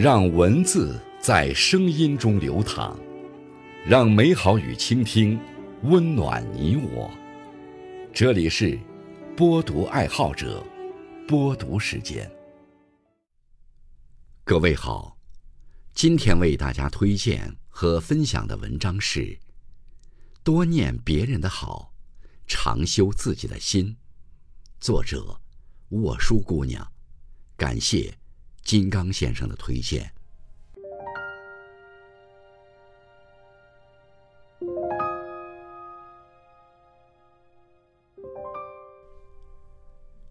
让文字在声音中流淌，让美好与倾听温暖你我。这里是播读爱好者播读时间。各位好，今天为大家推荐和分享的文章是《多念别人的好，常修自己的心》，作者沃书姑娘。感谢。金刚先生的推荐。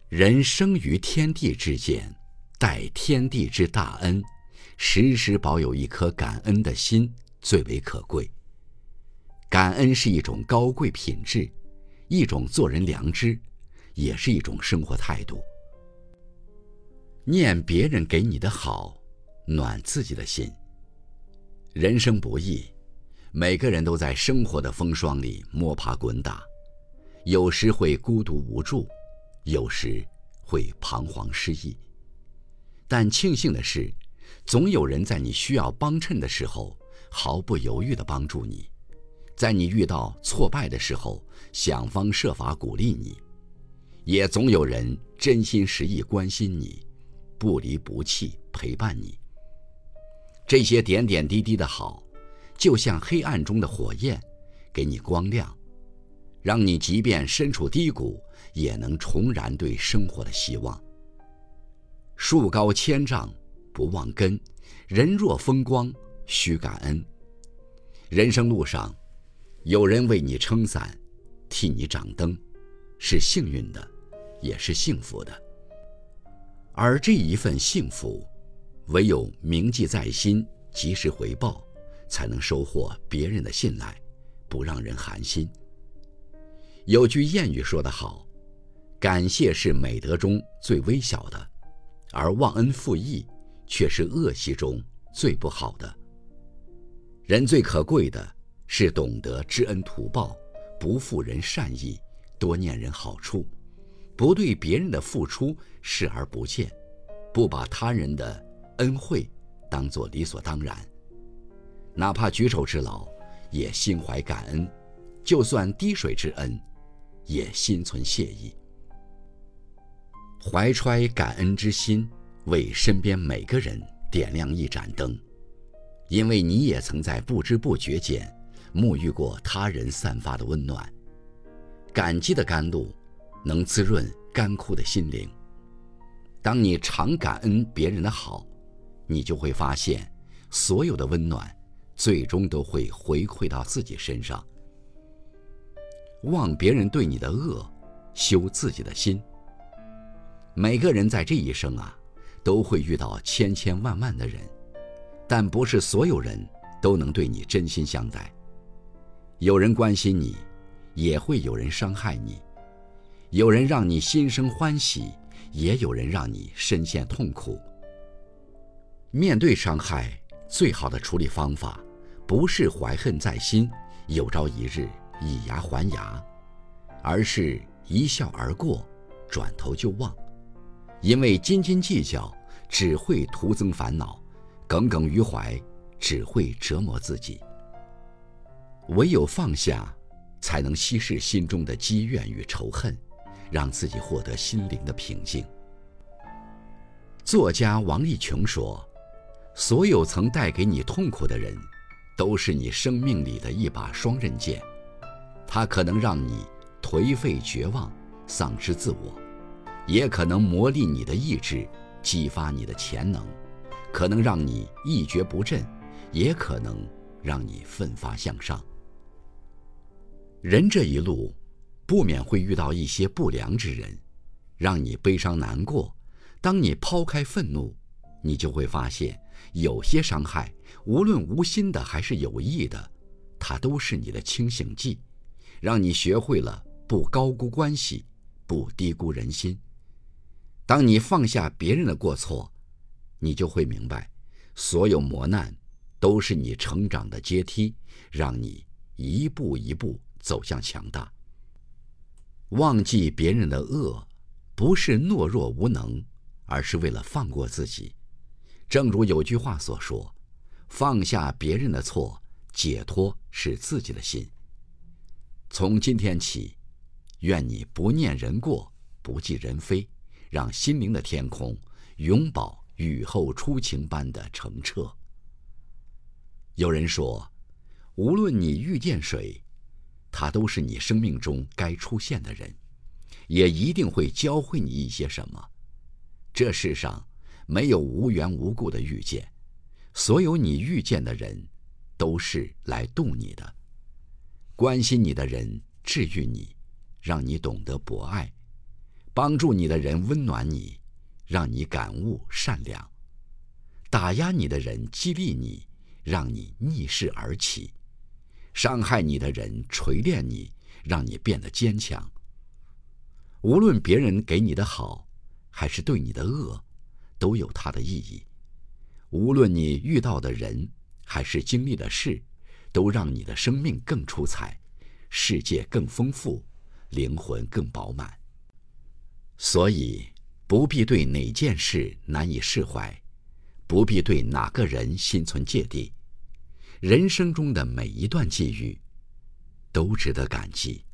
人生于天地之间，待天地之大恩，时时保有一颗感恩的心最为可贵。感恩是一种高贵品质，一种做人良知，也是一种生活态度。念别人给你的好，暖自己的心。人生不易，每个人都在生活的风霜里摸爬滚打，有时会孤独无助，有时会彷徨失意。但庆幸的是，总有人在你需要帮衬的时候毫不犹豫地帮助你，在你遇到挫败的时候想方设法鼓励你，也总有人真心实意关心你。不离不弃陪伴你，这些点点滴滴的好，就像黑暗中的火焰，给你光亮，让你即便身处低谷，也能重燃对生活的希望。树高千丈不忘根，人若风光须感恩。人生路上，有人为你撑伞，替你掌灯，是幸运的，也是幸福的。而这一份幸福，唯有铭记在心，及时回报，才能收获别人的信赖，不让人寒心。有句谚语说得好：“感谢是美德中最微小的，而忘恩负义却是恶习中最不好的。”人最可贵的是懂得知恩图报，不负人善意，多念人好处。不对别人的付出视而不见，不把他人的恩惠当作理所当然，哪怕举手之劳也心怀感恩，就算滴水之恩，也心存谢意。怀揣感恩之心，为身边每个人点亮一盏灯，因为你也曾在不知不觉间沐浴过他人散发的温暖，感激的甘露。能滋润干枯的心灵。当你常感恩别人的好，你就会发现，所有的温暖，最终都会回馈到自己身上。忘别人对你的恶，修自己的心。每个人在这一生啊，都会遇到千千万万的人，但不是所有人都能对你真心相待。有人关心你，也会有人伤害你。有人让你心生欢喜，也有人让你深陷痛苦。面对伤害，最好的处理方法，不是怀恨在心，有朝一日以牙还牙，而是一笑而过，转头就忘。因为斤斤计较只会徒增烦恼，耿耿于怀只会折磨自己。唯有放下，才能稀释心中的积怨与仇恨。让自己获得心灵的平静。作家王立琼说：“所有曾带给你痛苦的人，都是你生命里的一把双刃剑。它可能让你颓废绝望、丧失自我，也可能磨砺你的意志、激发你的潜能；可能让你一蹶不振，也可能让你奋发向上。人这一路。”不免会遇到一些不良之人，让你悲伤难过。当你抛开愤怒，你就会发现，有些伤害，无论无心的还是有意的，它都是你的清醒剂，让你学会了不高估关系，不低估人心。当你放下别人的过错，你就会明白，所有磨难都是你成长的阶梯，让你一步一步走向强大。忘记别人的恶，不是懦弱无能，而是为了放过自己。正如有句话所说：“放下别人的错，解脱是自己的心。”从今天起，愿你不念人过，不计人非，让心灵的天空永保雨后初晴般的澄澈。有人说，无论你遇见谁，他都是你生命中该出现的人，也一定会教会你一些什么。这世上没有无缘无故的遇见，所有你遇见的人，都是来渡你的。关心你的人治愈你，让你懂得博爱；帮助你的人温暖你，让你感悟善良；打压你的人激励你，让你逆势而起；伤害你的人锤炼你，让你变得坚强。无论别人给你的好，还是对你的恶，都有它的意义；无论你遇到的人，还是经历的事。都让你的生命更出彩，世界更丰富，灵魂更饱满。所以，不必对哪件事难以释怀，不必对哪个人心存芥蒂。人生中的每一段际遇，都值得感激。